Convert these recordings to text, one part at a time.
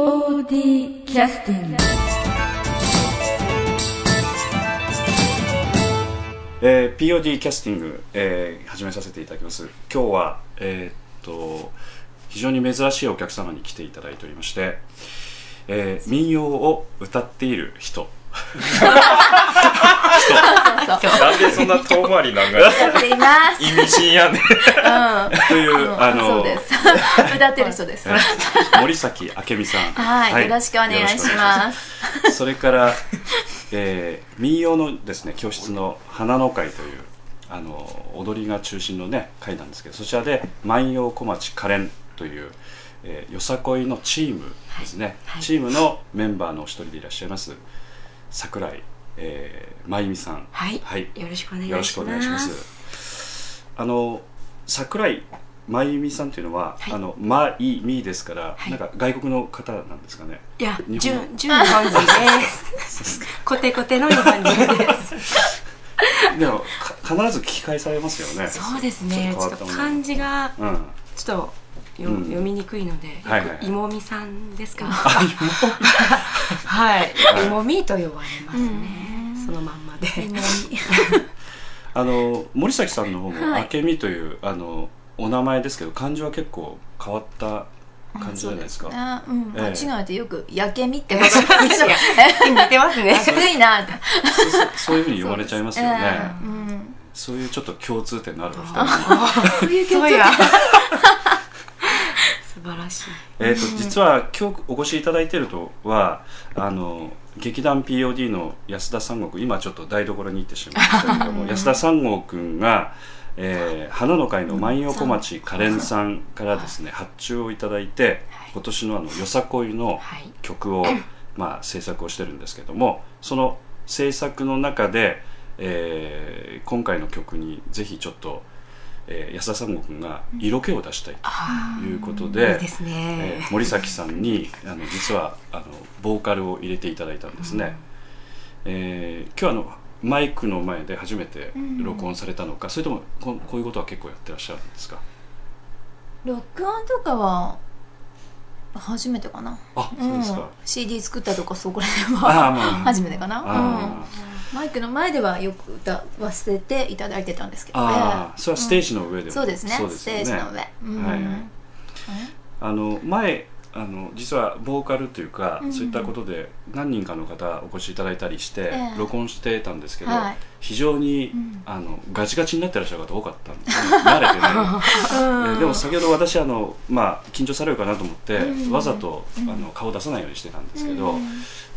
POD キャスティングえー POD キャスティング、えー始めさせていただきます。今日はえーっと非常に珍しいお客様に来ていただいておりまして、えー民謡を歌っている人 なんでそんな遠回りなんか歌っています。意味深やね。ん。という、あそのうです。歌ってる人です。は森崎明美さん。い、よろしくお願いします。す。それから、えー民謡のですね教室の花の会というあの踊りが中心のね会なんですけどそちらで万葉小町可憐という、えーよさこいのチームですね、はい。チームのメンバーのお一人でいらっしゃいます桜井、えー、真由美さんはいはい、よろしくお願いします。あの桜井真由美さんというのは、はいあのまいみですから、はいなんか外国の方なんですかね。いや、日本純、純日本人です。コテコテの日本人です。でもか必ず聞き返されますよね。そうですね。ちょっと漢字がうん。ちょっとようん読みにくいので、はいはいはいいもみさんですか？あ はいは。いいもみと呼ばれますね。そのまんまで。あの森崎さんの方も、はい明美というあのお名前ですけど漢字は結構変わった感じじゃないですか。あうん、ええ間違えてよくやけみって書きますけど、似てますね。きついなって。そうそうそういうふうに言われちゃいますよね。ええうん。そういうちょっと共通点のあるお二人。そういうそうや。素晴らしい。えー、と実は今日お越しいただいているとはあの劇団 POD の安田三郷今ちょっと台所に行ってしまいましたけども安田三郷君が、えー花の会の万葉小町可憐さんからですね発注をいただいて今年のあのよさこいのはい。曲を、まあ、制作をしてるんですけどもその制作の中で、えー今回の曲にぜひちょっと、えー安田三郷君が色気を出したいということで。いいですえね。ー森崎さんにあの実はあのボーカルを入れていただいたんですね、えー今日あのマイクの前で初めて録音されたのか、それともここういうことは結構やってらっしゃるんですか？録音とかは初めてかな。あそうですか、ん、CD 作ったとかそこら辺あはあまあ 初めてかな。うん。あマイクの前ではよく歌わせていただいてたんですけどね。ああそれはステージの上でも、そうですね。そうステージの上。うん。はい。はいあの前あの実はボーカルというか、うんそういったことで何人かの方お越しいただいたりして、ええ。録音してたんですけど、はい。非常に、ん。あのガチガチになってらっしゃる方多かったんで慣れてない、えでも先ほど私あの、まあ、緊張されるかなと思って、わざと、あの顔出さないようにしてたんですけど、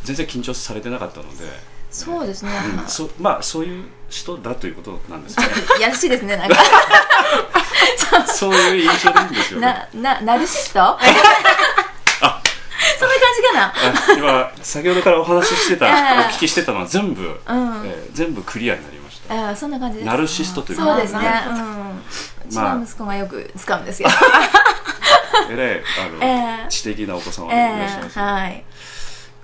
全然緊張されてなかったので、そうですね。うんそまあそういう人だということなんですねい やらしいですね、なんか。そういう印象でいいんですよねな、な、ナルシスト？そんな感じかな？あ今先ほどからお話ししてた、ええお聞きしてたのは全部、んえー全部クリアになりましたああ、そんな感じです。ナルシストというそうですね。ねうん。まあの息子がよく使うんですけど。えらいあの、ええ知的なお子さんえがいらっしゃいえます、はい。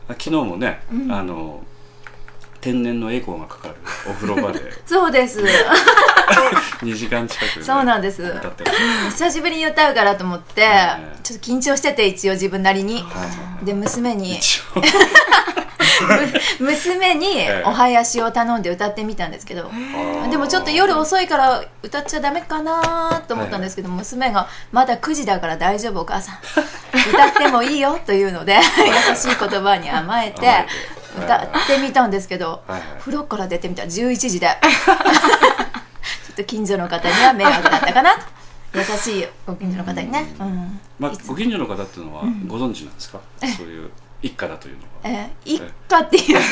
あ昨日もね、あの天然のエコーがかかる。お風呂場で。そうです。2時間近く、ね、そうなんです。久しぶりに歌うからと思ってえ、ちょっと緊張してて、一応自分なりに。はい。で、娘に、娘にええ。お囃子を頼んで歌ってみたんですけど、でもちょっと夜遅いから歌っちゃダメかなと思ったんですけど、娘が「まだ9時だから大丈夫お母さん。歌ってもいいよ」というので優しい言葉に甘えて歌ってみたんですけど、はい。はい風呂から出てみた。ら11時でちょっと近所の方には迷惑だったかな。と優しいご近所の方にね、うん。まあいつご近所の方っていうのはご存知なんですか、そういう一家だというのはえー一家っていう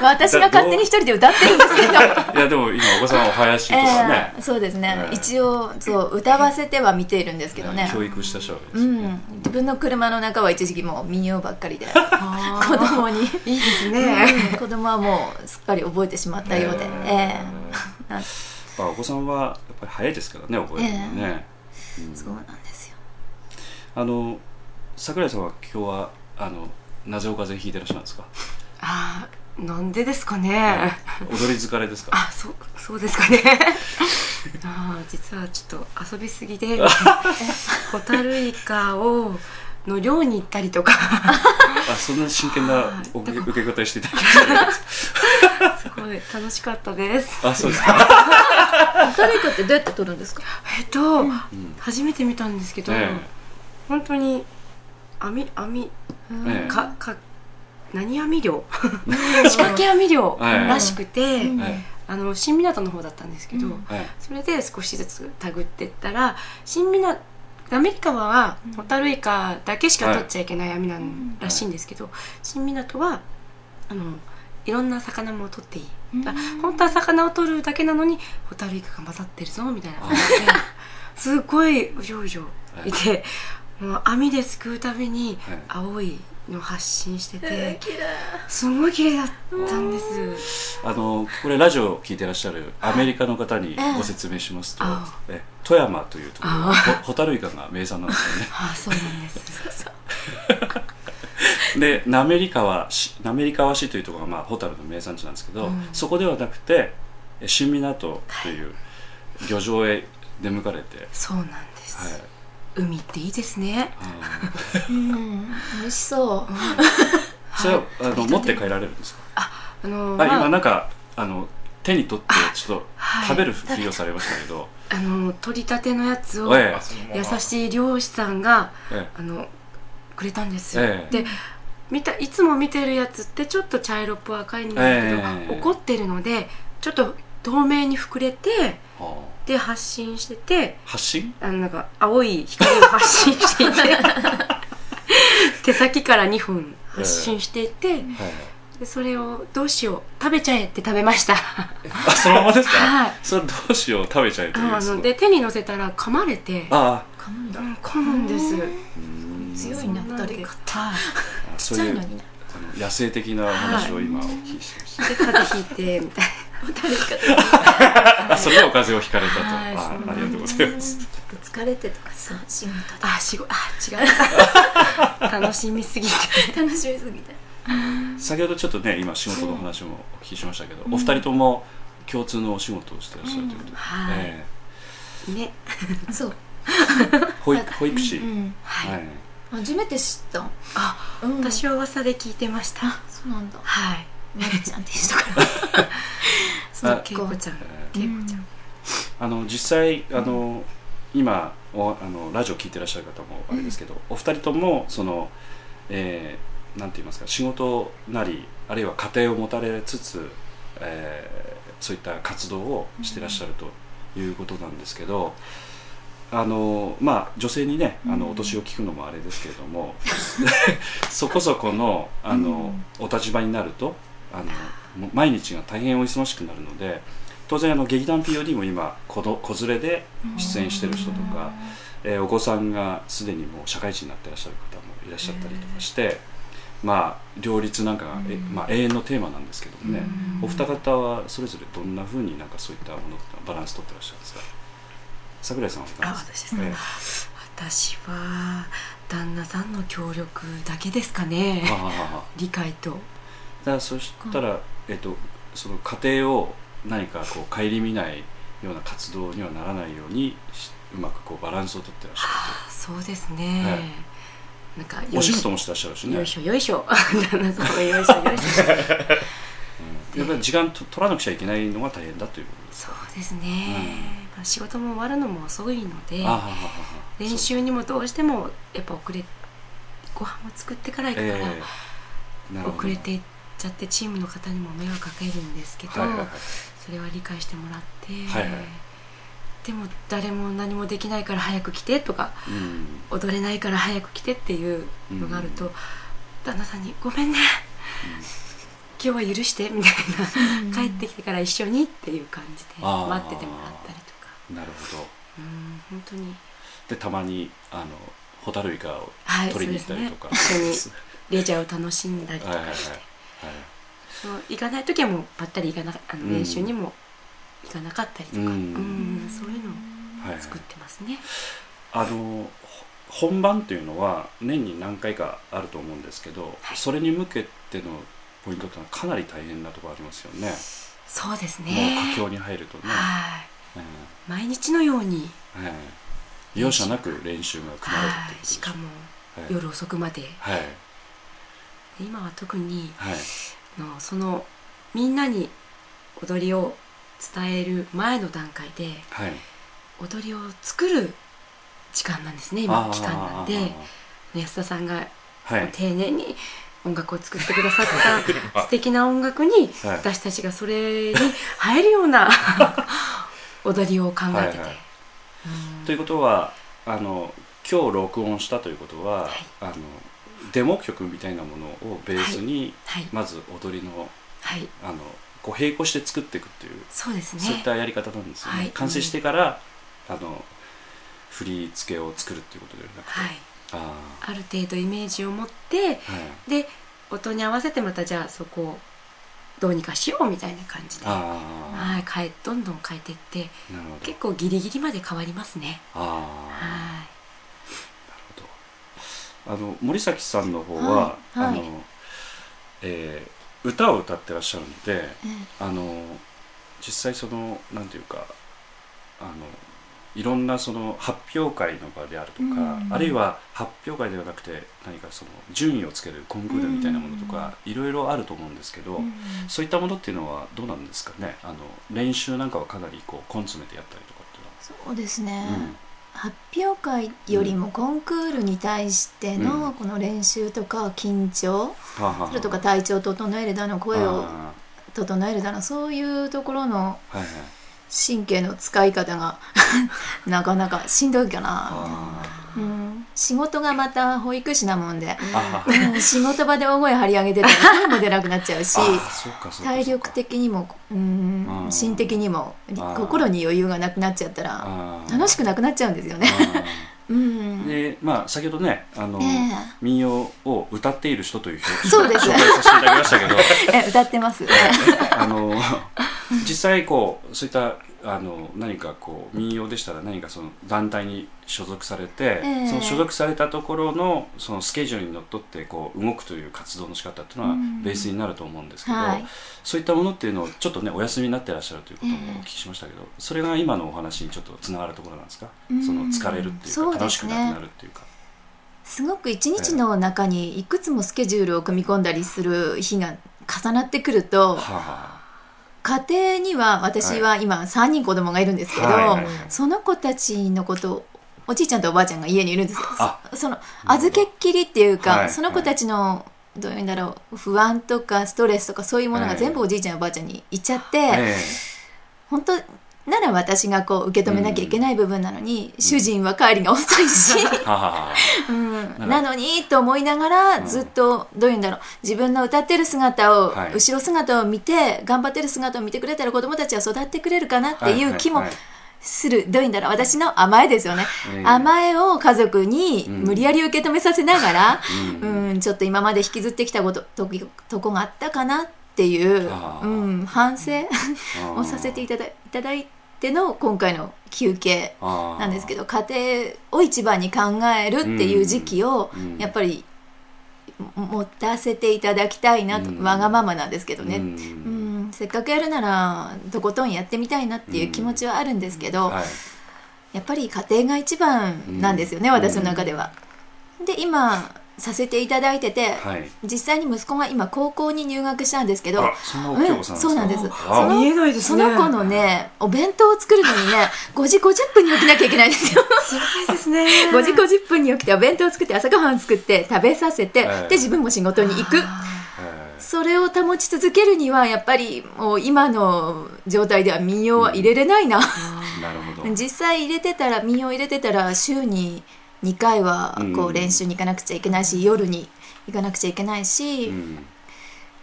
か私が勝手に一人で歌ってるんですけど。いやでも今お子さんはお囃子とかね、えーそうですね、ええ。一応そう歌わせては見ているんですけどね、教育した人はでうすよね、ん、自分の車の中は一時期もう民謡ばっかりで子供に、いいですね。うん。子供はもうすっかり覚えてしまったようで、ええ。え なんまあ、お子さんはやっぱり早いですからね覚えるのね、そうなんですよ。あの桜井さんは今日はあのなぜお風邪ひいてらっしゃるんですか？あーなんでですかね。踊り疲れですか？あ、そう、そうですかね。あー実はちょっと遊びすぎで、ホタルイカをの寮に行ったりとか。あそんな真剣なお受け 受け答えしていたすごい楽しかったです。あそうですか、ホタルイカってどうやって取るんですか？えっと、うん。初めて見たんですけど、え。本当に網網ええ。かか何網漁？仕掛け網漁らしくて、あの新港の方だったんですけど、それで少しずつ手繰ってったら新港アメリカはホタルイカだけしか取っちゃいけない網なんらしいんですけど、新港はあのいろんな魚も取っていい、うん。あ本当は魚を取るだけなのにホタルイカが混ざってるぞみたいな感じですごいうじょうじょいてもう網ですくうたびにはい。青いの発信してて、えー綺麗。すごい綺麗だったんです。あのこれラジオを聞いてらっしゃるアメリカの方にご説明しますと、あえ富山というところあほホタルイカが名産なんですよね。あそうなんです。で滑川市滑川市というところが、まあ、ホタルの名産地なんですけど、うん。そこではなくてえ新港という漁場へ出向かれて、そうなんです。はい海っていいですね。あうん。美味しそう。ーそれはあの持って帰られるんですか？あのあまあ今なんかあの手に取ってちょっとはい。食べるふりをされましたけど、あの取りたてのやつを優しい漁師さんがえあのくれたんですよ。ええ。で見たいつも見てるやつってちょっと茶色っぽい赤いんだけど、ええ。怒ってるのでちょっと透明に膨れてで発信してて発信？あのなんか青い光を発信していて 手先から2本発信していて、はいでそれをどうしよう？食べちゃえって食べました。あそのままですか、はい。それどうしよう？食べちゃえというあので手に乗せたら噛まれてあ噛むんだ。うん噛むんです。強いなホタルイカってはいちそういうっちゃいのに。野生的なお話を今お聞きしてました、で風邪ひいてみたいホタルイカって あそれでお風邪をひかれたと、はいあありがとうございます。疲れてとかさ仕事。あしごあ違う。楽しみすぎて。楽しみすぎて。先ほどちょっとね今仕事の話もお聞きしましたけど、お二人とも共通のお仕事をしてらっしゃるということで、ね。そう。え保育保育士、うんはい、はい。初めて知った。あうん。私は噂で聞いてました。そうなんだ。はい。まるちゃんっていう人から そあっかけいこちゃん。ちゃん。えあの実際あの、今おあのラジオ聞いてらっしゃる方もあれですけど、お二人ともその、えーなんて言いますか仕事なりあるいは家庭を持たれつつ、えーそういった活動をしてらっしゃるということなんですけど、あのまあ女性にねあのお年を聞くのもあれですけれども、そこそこのあの、お立場になるとあの毎日が大変お忙しくなるので当然あの劇団 POD も今子ど子連れで出演してる人とか、えーお子さんがすでにもう社会人になってらっしゃる方もいらっしゃったりとかして、まあ両立なんかが、えまあ、永遠のテーマなんですけどもね、お二方はそれぞれどんなふうになんかそういったものバランス取ってらっしゃるんですか？桜井さんはあですか？私ですね。え私は旦那さんの協力だけですかね。理解とだそしたら、えっと、その家庭を何かこう顧みないような活動にはならないようにしうまくこうバランスをとってらっしゃあそうですね、はい。なんかお仕事もしてらっしゃるしね。よいしょよいしょ。旦那さんもよいしょよいしょ。うん。やっぱり時間と取らなくちゃいけないのが大変だということ。ですそうですね、まあ仕事も終わるのも遅いので練習にもどうしてもやっぱ遅れご飯を作ってから行くから、ええ。なるほど。遅れていっちゃってチームの方にも迷惑かけるんですけど、はいはいはい。それは理解してもらって、はいはい。でも誰も何もできないから早く来てとかうん。踊れないから早く来てっていうのがあると、うん。旦那さんに「ごめんね。今日は許して」みたいな。帰ってきてから一緒にっていう感じで待っててもらったりとか。なるほど。うん本当に。でたまにあのホタルイカをはい取りに行ったりとか、そうですね。レジャーを楽しんだりとかはいはいはいして、はいそう行かない時はもうばったり行かなあうんの練習にも行かなかったりとか、うん。うんそういうのをはいはい作ってますね。あのほ本番っていうのは年に何回かあると思うんですけど、はい。それに向けてのポイントってのはかなり大変なところありますよね。そうですもうね。佳境に入るとね、はい。え毎日のように、ええ。え容赦なく練習が組まれるっていうことはい。でしょしかもはい夜遅くまで。はい。で今は特にはい。のそのみんなに踊りを伝える前の段階ではい。踊りを作る時間なんですね今期間なんで。安田さんがはい。丁寧に音楽を作ってくださった 素敵な音楽にはい。私たちがそれに入るような 踊りを考えてて、はいはい。うん。ということはあの今日録音したということは、はい。あのデモ曲みたいなものをベースに、はいまず踊りのはい。あのこう並行して作っていくっていう、そうですね。そういったやり方なんですよね、はい。完成してから、あの振り付けを作るっていうことではなくて、はい。あある程度イメージを持ってで音に合わせてまたじゃあそこをどうにかしようみたいな感じで、はあい、変えどんどん変えていって結構ギリギリまで変わりますね。あはほどあの森崎さんの方は、はいはい。あのえー歌を歌ってらっしゃるので、えあの実際そのなんていうかあのいろんなその発表会の場であるとか、うんあるいは発表会ではなくて何かその順位をつけるコンクールみたいなものとか、いろいろあると思うんですけど、うんそういったものっていうのはどうなんですかね？あの練習なんかはかなりこう根詰めてやったりとかっていうそうですね、のは、発表会よりもコンクールに対してうん。のこの練習とか緊張それとか体調を整えるだの声をあ整えるだのそういうところの神経の使い方が なかなかしんどいかな、あうん、仕事がまた保育士なもんで、仕事場で大声張り上げてたら声も出なくなっちゃうし体力的にも、うん心的にもー。心に余裕がなくなっちゃったら楽しくなくなっちゃうんですよね。でまあ先ほどねあの、え民謡を歌っている人という表そうです。紹介させていただきましたけど。え歌ってます？あの実際こうそういったあの何かこう民謡でしたら何かその団体に所属されて、ええ。その所属されたところのそのスケジュールにのっとってこう動くという活動の仕方っていうのはうん。ベースになると思うんですけど、はい。そういったものっていうのをちょっとねお休みになってらっしゃるということもお聞きしましたけど、それが今のお話にちょっとつながるところなんですか、うん。その疲れるっていうかね。楽しくなくなるっていうか。すごく一日の中にいくつもスケジュールを組み込んだりする日が重なってくるとはあ。は家庭には私は今3人子供がいるんですけど、はいはいはい。その子たちのことをおじいちゃんとおばあちゃんが家にいるんです。そその預けっきりっていうか、はい。その子たちのどういうんだろう不安とかストレスとかそういうものが全部おじいちゃんおばあちゃんに行っちゃって、本当なら私がこう受け止めなきゃいけない部分なのに、主人は帰りが遅いし、うん、なのにと思いながらうん。ずっとどういうんだろう。自分の歌ってる姿を、はい。後ろ姿を見て頑張ってる姿を見てくれたら子供たちは育ってくれるかなっていう気もする、どういうんだろう。私の甘えですよね、ええ甘えを家族にうん無理やり受け止めさせながら、ううん。んちょっと今まで引きずってきたことととこがあったかなっていう、うん、反省をさせていただいただいての今回の休憩なんですけど家庭を一番に考えるっていう時期をうん。やっぱりも持たせていただきたいなと、うん。わがままなんですけどね、ううん。んせっかくやるならとことんやってみたいなっていう気持ちはあるんですけど、はい。やっぱり家庭が一番なんですよね、うん。私の中では。で今させていただいてて、はい。実際に息子が今高校に入学したんですけどそうんそうなんです。わその子のねお弁当を作るのにね5時50分に起きなきゃいけないんですよ。辛いですね。5時50分に起きてお弁当を作って朝ごはん作って食べさせて、ええ。で自分も仕事に行く。それを保ち続けるにはやっぱりもう今の状態では民謡は入れれないな、ーなるほど。実際入れてたら民謡入れてたら週に2回はこううん練習に行かなくちゃいけないし、夜に行かなくちゃいけないしうん。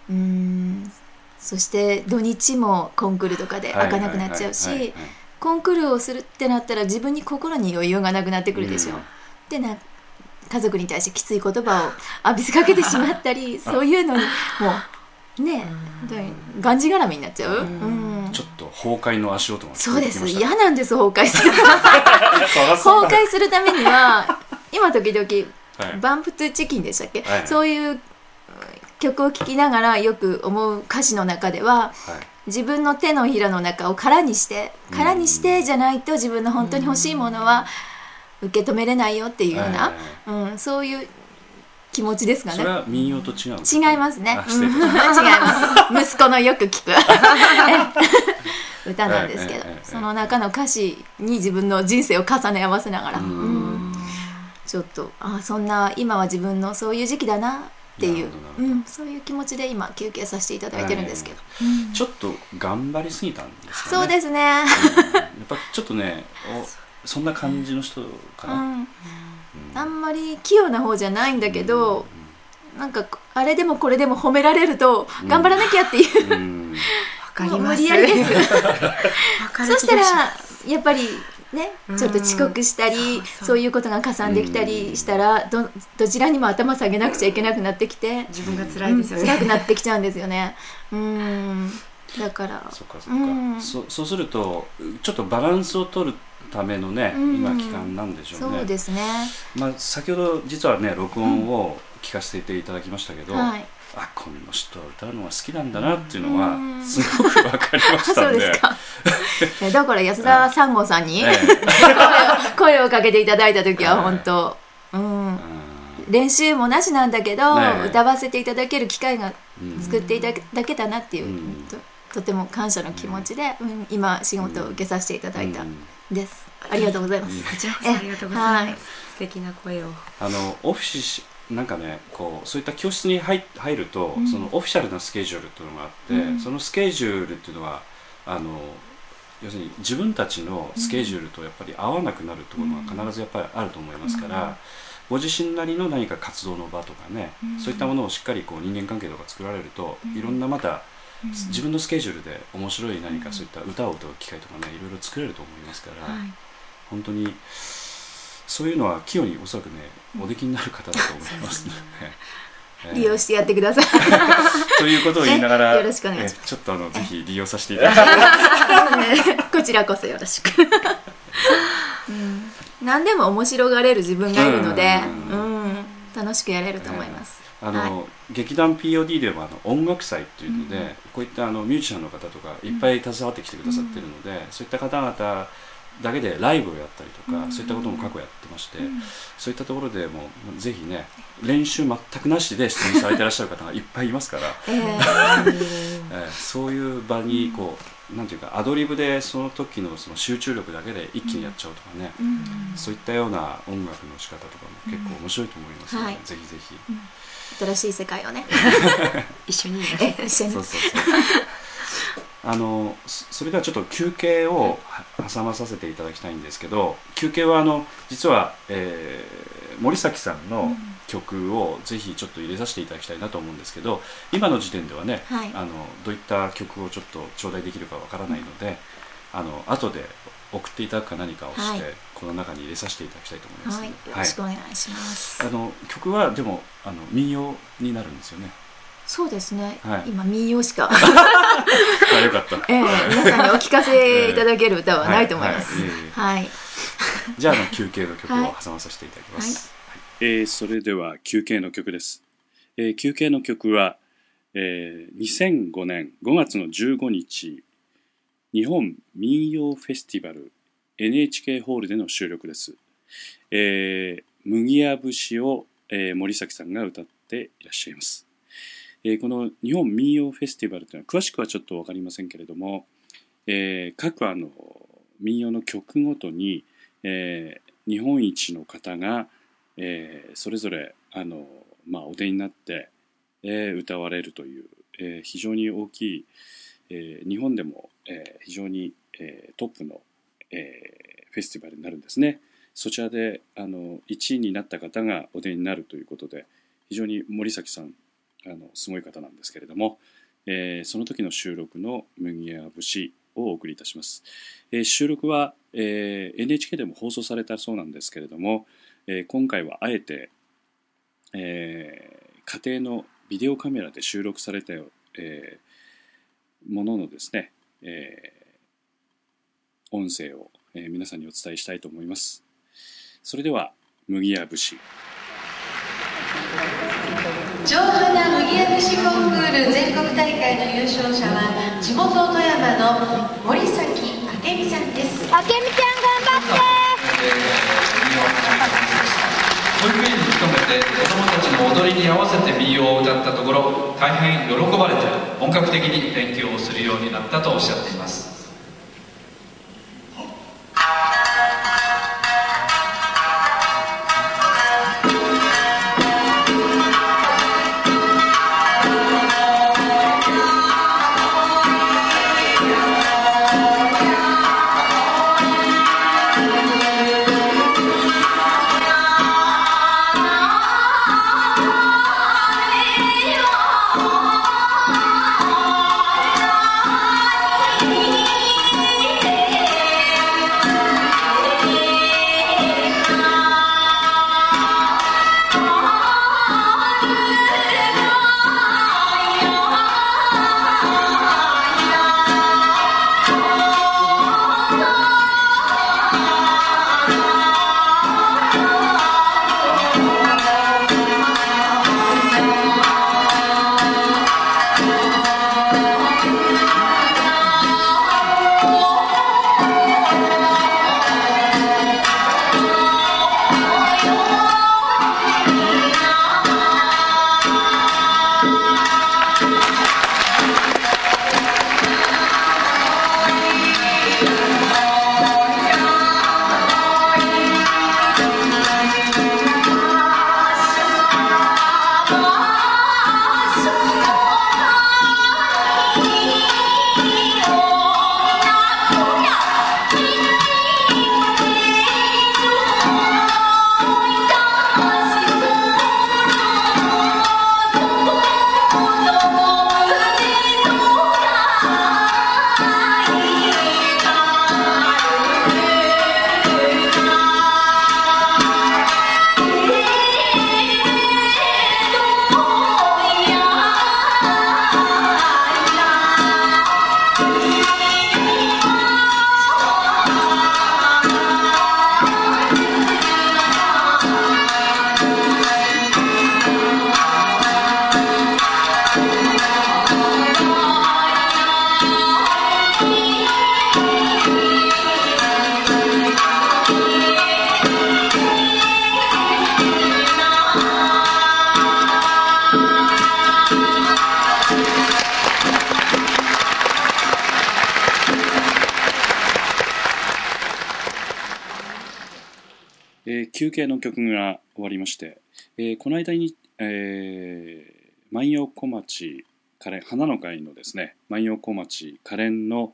うーん。そして土日もコンクールとかで開かなくなっちゃうしコンクールをするってなったら自分に心に余裕がなくなってくるでしょ、うん。でな家族に対してきつい言葉を浴びせかけてしまったり そういうのにもうねどういうがんじがらみになっちゃう、うん。ちょっと崩壊の足音が聞そうです。嫌なんです崩壊する 崩壊するためには 今時々はい。バンプトゥチキンでしたっけ、はい。そういう曲を聴きながらよく思う歌詞の中でははい。自分の手のひらの中を空にして空にしてじゃないと自分の本当に欲しいものは受け止めれないよっていうような、うんそういう気持ちですかね。それは民謡と違う違いますね。違います。息子のよく聞く。歌なんですけどその中の歌詞に自分の人生を重ね合わせながら。うん。うん。ちょっとあそんな今は自分のそういう時期だなっていう。うん、そういう気持ちで今休憩させていただいてるんですけど、ちょっと頑張りすぎたんですかね？そうですね、やっぱちょっとねおそんな感じの人かな、うん、あんまり器用な方じゃないんだけど、なんかあれでもこれでも褒められるとうん。頑張らなきゃっていう、うん。かります。無理やりです。そしたらやっぱりねうん。ちょっと遅刻したり、そうそうそう。いうことが加算できたりしたらどどちらにも頭下げなくちゃいけなくなってきて、自分が辛いですよね、うん辛くなってきちゃうんですよね。うん。だから。そっかそっか、うん。そそうするとちょっとバランスを取るためのね、うん。今期間なんでしょうね。そうですね。まあ、先ほど実はね録音を聞かせていただきましたけど、はい。あこの人は歌うのが好きなんだなっていうのはうん。すごく分かりましたんで。そうですか。え だから安田三郷さんに、え 声をかけていただいた時ははい。本当、うん。え、うん。練習もなしなんだけど、ねえ。歌わせていただける機会がうん。作っていただけたなっていう、うん。ととても感謝の気持ちで、うん今仕事を受けさせていただいた。うんんです、ありがとうございます、こちらこそありがとうございます、はい。素敵な声を。あのオフィスなんかねこうそういった教室に入入ると、うん。そのオフィシャルなスケジュールっていうのがあって、うん。そのスケジュールっていうのはあの要するに自分たちのスケジュールとやっぱり合わなくなるってことが必ずやっぱりあると思いますから、うん。ご自身なりの何か活動の場とかね、うん。そういったものをしっかりこう人間関係とか作られると、うん。いろんなまたうん。自分のスケジュールで面白い何かそういった歌を歌う機会とかねいろいろ作れると思いますから、はい。本当にそういうのは器用におそらくねおできになる方だと思いますね。えー利用してやってください。ということを言いながら、えよろしくお願いします。えちょっとあのぜひ利用させていただきたい。こちらこそよろしく、うん、何でも面白がれる自分がいるので、ううんん。楽しくやれると思います、あの、はい。劇団 POD ではあの音楽祭っていうので、うんこういったあのミュージシャンの方とかいっぱい携わってきてくださってるので、そういった方々だけでライブをやったりとか、うん。そういったことも過去やってまして、うん。そういったところでもうぜひね練習全くなしで出演されてらっしゃる方がいっぱいいますから、え そういう場にこう、なんていうかアドリブでその時のその集中力だけで一気にやっちゃうとかね、うん。そういったような音楽の仕方とかも結構面白いと思いますので、はい。ぜひぜひ。新しい世界をね。一緒に一緒にそうそうそう。あのそそれではちょっと休憩をは挟まさせていただきたいんですけど休憩はあの実は、えー森崎さんの曲をぜひちょっと入れさせていただきたいなと思うんですけど今の時点ではね、はい。あのどういった曲をちょっと頂戴できるかわからないので、あの後で送っていただくか何かをして、はい。この中に入れさせていただきたいと思います。はい。よろしくお願いします、あの曲はでもあの民謡になるんですよね。そうですね、はい。今民謡しか、あよかった。ええ皆さんにお聞かせいただける歌はないと思います。はい。じゃああの休憩の曲をはい挟まさせていただきます。はい。えーそれでは休憩の曲です。えー休憩の曲は、えー2005年5月の15日日本民謡フェスティバル NHK ホールでの収録です。えー麦や節を、えー森崎さんが歌っていらっしゃいます。えーこの日本民謡フェスティバルというのは詳しくはちょっとわかりませんけれども、えー各あの民謡の曲ごとに、えー日本一の方が、えーそれぞれあの、まあ、お出になって、えー歌われるという、えー非常に大きい、えー日本でも、えー非常に、えートップの、えーフェスティバルになるんですね。そちらであの1位になった方がお出になるということで非常に森崎さんあのすごい方なんですけれども、えーその時の収録の「麦や節」をお送りいたします。えー収録は、えー NHK でも放送されたそうなんですけれども、えー今回はあえて、えー家庭のビデオカメラで収録された、えーもののですね、えー音声を、えー皆さんにお伝えしたいと思います。それでは麦や節上花麦焼節コンクール全国大会の優勝者は地元富山の森崎明美さんです。あけみちゃん頑張って。保育園に勤めて子どもたちの踊りに合わせて民謡を歌ったところ大変喜ばれて本格的に勉強をするようになったとおっしゃっています。憩の曲が終わりまして、えーこの間に、えー万葉小町花の会のですね万葉小町可憐の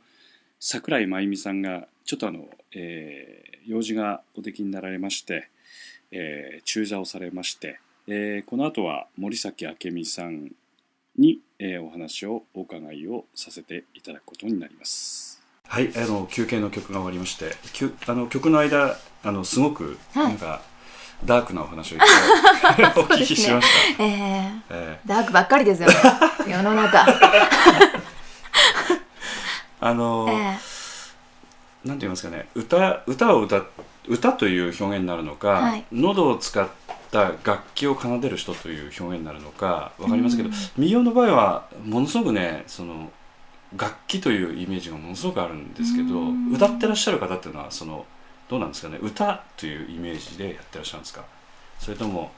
桜井真由美さんがちょっとあの、えー用事がおできになられまして、えー中座をされまして、えーこの後は森崎明美さんに、えーお話をお伺いをさせていただくことになります。はい、あの休憩の曲が終わりまして、きゅあの曲の間あのすごくはい。なんか、ダークなお話を お聞きしました。えーえダークばっかりですよね。世の中、ー あの、えなんて言いますかね、歌歌を歌歌という表現になるのか、はい。喉を使った楽器を奏でる人という表現になるのかわかりますけど、民謡の場合はものすごくね、その楽器というイメージがものすごくあるんですけど、うん。歌ってらっしゃる方っていうのはそのどうなんですかね、歌というイメージでやってらっしゃるんですか？それとも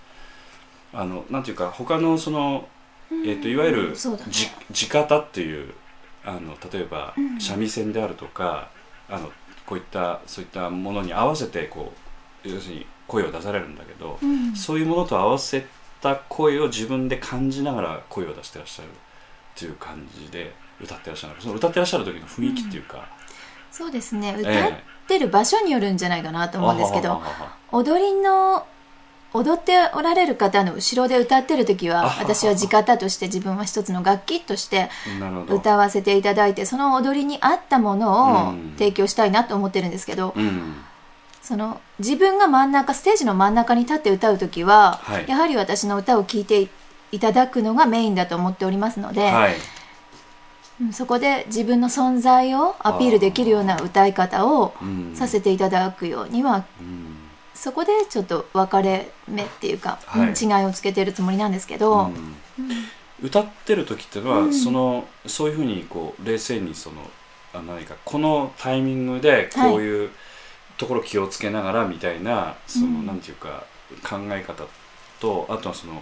あのなんていうか他のそのえー、といわゆるじ地方っていうあの例えばうん。三味線であるとか、あのこういったそういったものに合わせてこう要するに声を出されるんだけど、うん。そういうものと合わせた声を自分で感じながら声を出してらっしゃるっていう感じで歌ってらっしゃる。その歌ってらっしゃる時の雰囲気っていうか、そうですね。え歌ってる場所によるんじゃないかなと思うんですけどあはははは踊りの踊っておられる方の後ろで歌ってる時は私は地方として自分は一つの楽器として歌わせていただいてその踊りに合ったものをうん。提供したいなと思ってるんですけど、うん。その自分が真ん中ステージの真ん中に立って歌う時は、はい。やはり私の歌を聴いていただくのがメインだと思っておりますので、はい。うんそこで自分の存在をアピールできるような歌い方をうん。させていただくようにはうん。そこでちょっと分かれ目っていうか、はい。うん違いをつけてるつもりなんですけど、うん。歌ってる時っていうのは、うん。そのそういうふうにこう冷静にそのあ何かこのタイミングでこういうところ気をつけながらみたいな、そのうん。なんていうか考え方とあとはその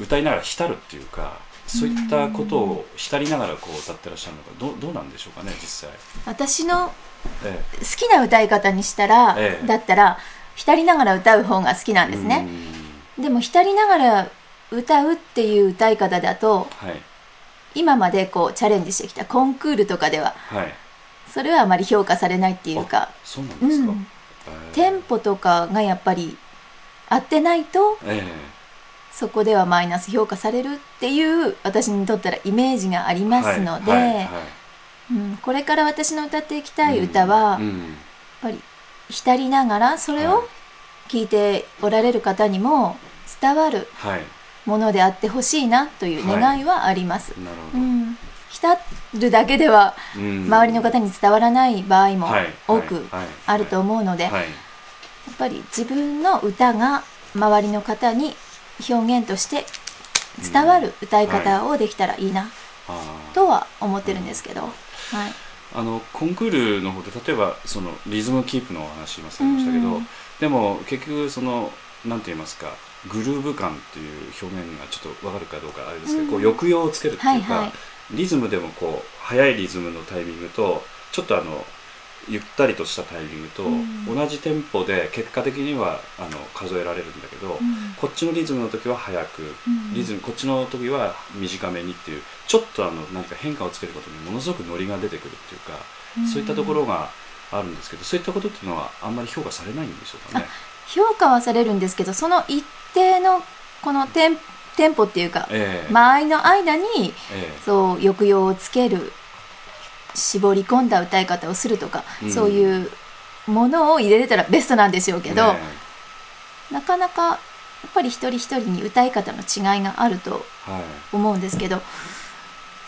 歌いながら浸るっていうかそういったことを浸りながらこう歌ってらっしゃるのかどうどうなんでしょうかね実際。私のえ好きな歌い方にしたら、ええ。だったら浸りながら歌う方が好きなんえですね、うん。でも浸りながら歌うっていう歌い方だとはい。今までこうチャレンジしてきたコンクールとかでははい。それはあまり評価されないっていうかそうなんうですか。ん、ええテンポとかがやっぱり合ってないとえそこではマイナス評価されるっていう私にとったらイメージがありえますので、はいはいはい。うん、これから私の歌っていきたい歌は、やっうん。ぱり浸りながらそれはい。を聞いておられる方にも伝わるはい。ものであってほしいなという願いはあります。う。ん、浸るだけではうん。周りの方に伝わらない場合もはい。多くはい。あると思うので、やはい。っぱり自分の歌が周りの方に表現として伝わる歌い方をできたらいいなとは思ってるんですけど、はい、あのコンクールの方で例えばそのリズムキープのお話今されましたけど、うん。でも結局そのなんて言いますかグルーヴ感っていう表現がちょっとわかるかどうかあれですけど、うん。こう抑揚をつけるっていうか、はいはい。リズムでもこう速いリズムのタイミングとちょっとあのゆったりとしたタイミングと、うん。同じテンポで結果的にはあの数えられるんだけど、うん。こっちのリズムの時は速く、うん。リズムこっちの時は短めにっていうちょっとあの何か変化をつけることにものすごくノリが出てくるっていうか、そういったところがあるんですけどそういったことっていうのはあんまり評価されないんでしょうかね？評価はされるんですけどその一定のこのテンテンポっていうかええ。間合いの間にえ。そう抑揚をつける絞り込んだ歌い方をするとか、うん。そういうものを入れれたらベストなんでしょうえけど、ねなかなかやっぱり一人一人に歌い方の違いがあるとはい。思うんですけど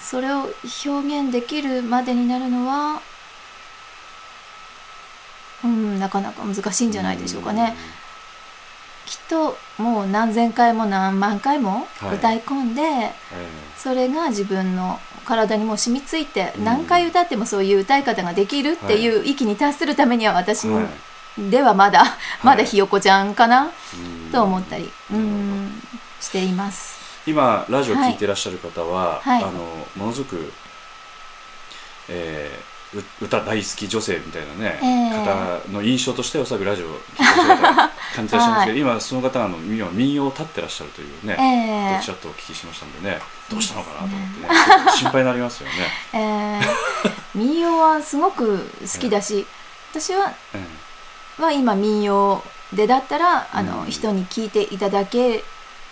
それを表現できるまでになるのはうんなかなか難しいんじゃないでしょうかね。きっともう何千回も何万回もはい。歌い込んで、うんえ。それが自分の体にも染みついて、うん。何回歌ってもそういう歌い方ができるっていう域に達するためには私えはい。ではまだ、まだひよこちゃんかな、うん。と思ったり、うん、しています。今ラジオ聞いていらっしゃる方は、はい。あのものすごく、えーう歌大好き女性みたいなね、ええ。方の印象としておそらくラジオを感じてらっしゃいますけど、今その方の今民謡を立ってらっしゃるというね、ええ。ちょっとお聞きしましたんでねどうしたのかなと思ってね心配になりますよね。えー民謡はすごく好きだし、私はえは今民謡でだったらあの、うん。人に聞いていただけ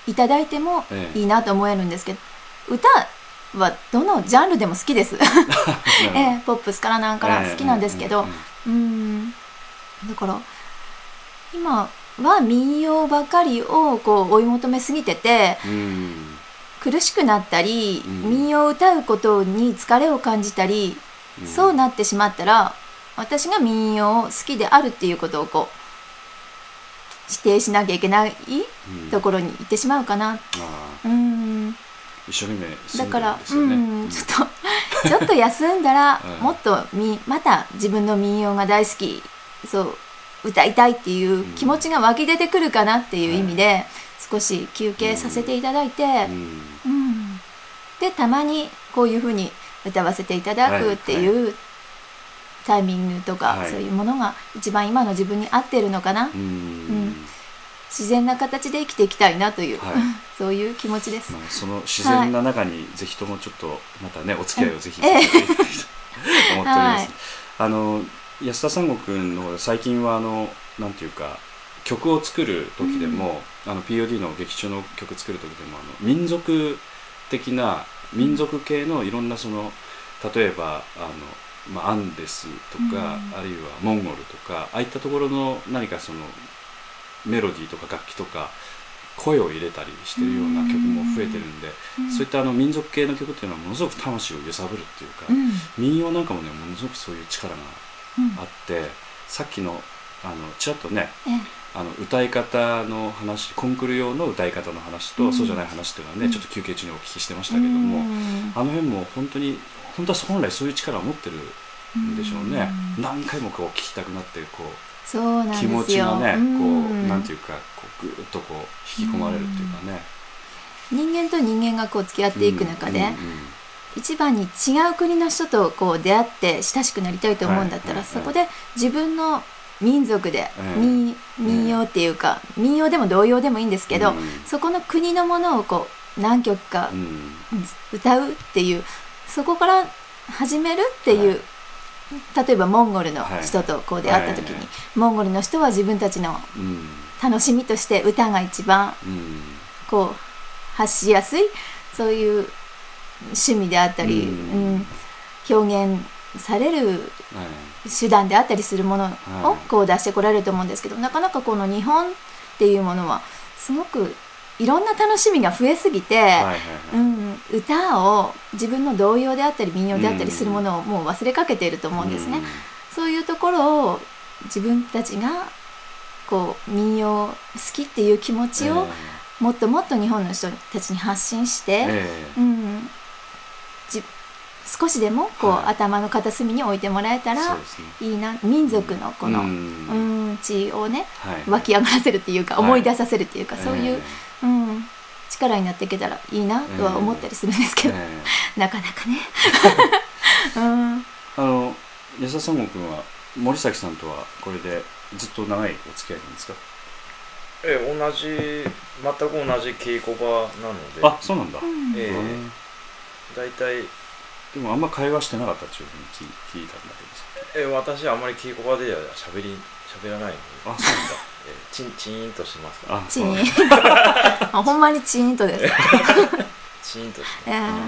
いただいてもええ。いいなと思えるんですけど、歌はどのジャンルでも好きです。えええポップスからなんから好きなんですけど、ええうんだから今は民謡ばかりをこう追い求めすぎてて苦しくなったり、うん。民謡を歌うことに疲れを感じたり、うん。そうなってしまったら私が民謡を好きであるっていうことをこう指定しなきゃいけないうん。ところに行ってしまうかな。うん一生懸命だから。うん、ちょっとちょっと休んだら、うん。もっとみまた自分の民謡が大好きそう歌いたいっていう気持ちが湧き出てくるかなっていう意味で、少し休憩させていただいて、うん。うん。でたまにこういうふうに歌わせていただくっていう、タイミングとか、はい。そういうものが一番今の自分に合ってるのかな、うん。自然な形で生きていきたいなという、はいそういう気持ちです。まあ、その自然な中にぜひともちょっとまたねお付き合いをぜひ思っております、はい。あの安田三悟君の最近はあのなんていうか曲を作る時でも、あの POD の劇中の曲作る時でもあの民族的な民族系のいろんなその例えばあの、まあ、アンデスとか、うん。あるいはモンゴルとかああいったところの何かそのメロディーとか楽器とか声を入れたりしてるような曲も増えてるんで、うん。そういったあの民族系の曲っていうのはものすごく魂を揺さぶるっていうか、うん。民謡なんかもねものすごくそういう力がうん。あってさっきのあのちらっとねええ。あの歌い方の話コンクール用の歌い方の話と、うん。そうじゃない話っていうのはね、うん。ちょっと休憩中にお聞きしてましたけども、うん。あの辺も本当に本当は本来そういう力を持ってるんでしょうね、うん。何回もこう聞きたくなってこうそうなんですよ。気持ちがねこうん。うなんていうかこうぐーっとこう引き込まれるっていうかね。人間と人間がこう付き合っていく中で、うんうん一番に違う国の人とこう出会って親しくなりたいと思うんだったら、はいはいはい。そこで自分の民族で、ええ。民民謡っていうか、民謡でも童謡でもいいんですけど、うんそこの国のものをこう何曲かうん。歌うっていうそこから始めるっていう、例えばモンゴルの人とこう出会った時に、はい。モンゴルの人は自分たちのうん。楽しみとして歌が一番うん。こう発しやすいそういう趣味であったり、ううんん表現されるはい。手段であったりするものをはい。こう出してこられると思うんですけど、なかなかこの日本っていうものはすごくいろんな楽しみが増えすぎて、はいはいはい。うん、歌を自分の童謡であったり民謡であったりするものをもう忘れかけていると思うんですね。そういうところを自分たちがこう民謡好きっていう気持ちをもっともっと日本の人たちに発信して、ええ。うん、じ少しでもこう、はい。頭の片隅に置いてもらえたらいいな民族のこの、ううん。ん、血をねはい湧き上がらせるっていうか、はい。思い出させるっていうか、そういう、えうん、力になっていけたらいいなとは思ったりするんですけど、えええなかなかね。うん。あの安田三郷君は森崎さんとはこれでずっと長いお付き合いなんですか？え同じ全く同じ稽古場なので。あそうなんだ、えうん。大体。でもあんま会話してなかったっていうふうに聞い聞いたんだけどさ。え私はあまり稽古場では喋り喋らないので。あそうなんだ。えチンチーンとしますか？らあチン。あほんまにチーンとです。チーンとします。えー。はいはい。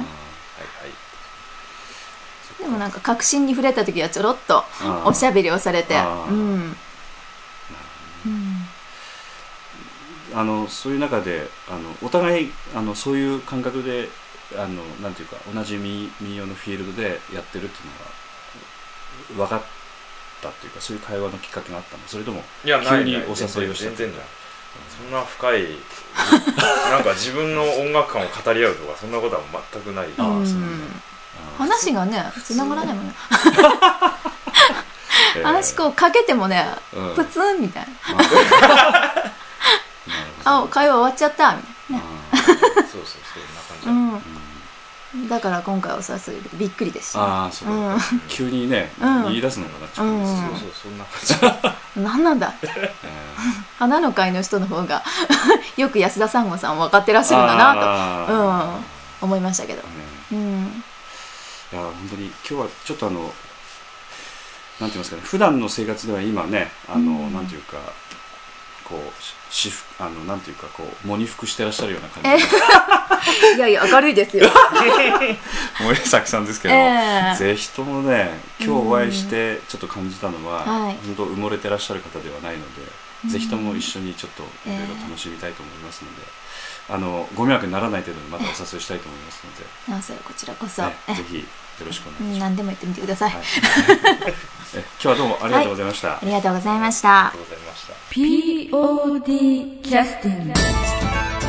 でもなんか確信に触れた時はちょろっとおしゃべりをされて、あー。うん、うん。あのそういう中であのお互いあのそういう感覚であのなんていうか同じ民民謡のフィールドでやってるっていうのが分かったっていうかそういう会話のきっかけがあったの。それともいやないない。急にお誘いをした全然ないそんな深いなんか自分の音楽観を語り合うとかそんなことは全くない。ああー話がね繋がらないもんね。えー。話こうかけてもねうん。プツンみたいな。なるほど。あ会話終わっちゃったみたいな、あ そうそうそんな感じだ、うん、だから今回お誘いでびっくりです。よああそうか、うん。急にね、うん。言い出すのかなちょっとうん。そうそうそんな感じ何なんだ？え花の会の人の方が よく安田三郷さん分かってらっしゃるんだななと、うん、思いましたけど、うん、いや本当に今日はちょっとあのなんて言いますかね普段の生活では今ねあの、うん。なんていうかこうししあのなんていうかこう喪に服してらっしゃるような感じ。いやいや明るいですよ、森崎さんですけど、ええ。ぜひともね今日お会いしてちょっと感じたのは、はい。本当埋もれてらっしゃる方ではないので、うん。ぜひとも一緒にちょっといろいろ楽しみたいと思いますので、あのご迷惑にならない程度にまたお誘いしたいと思いますので、なおそれこちらこそ、ね、えぜひよろしくおうん願いします。何でも言ってみてください、はい。え今日はどうもありがとうございました。ありがとうございました。ありがとうございました。POD キャスティング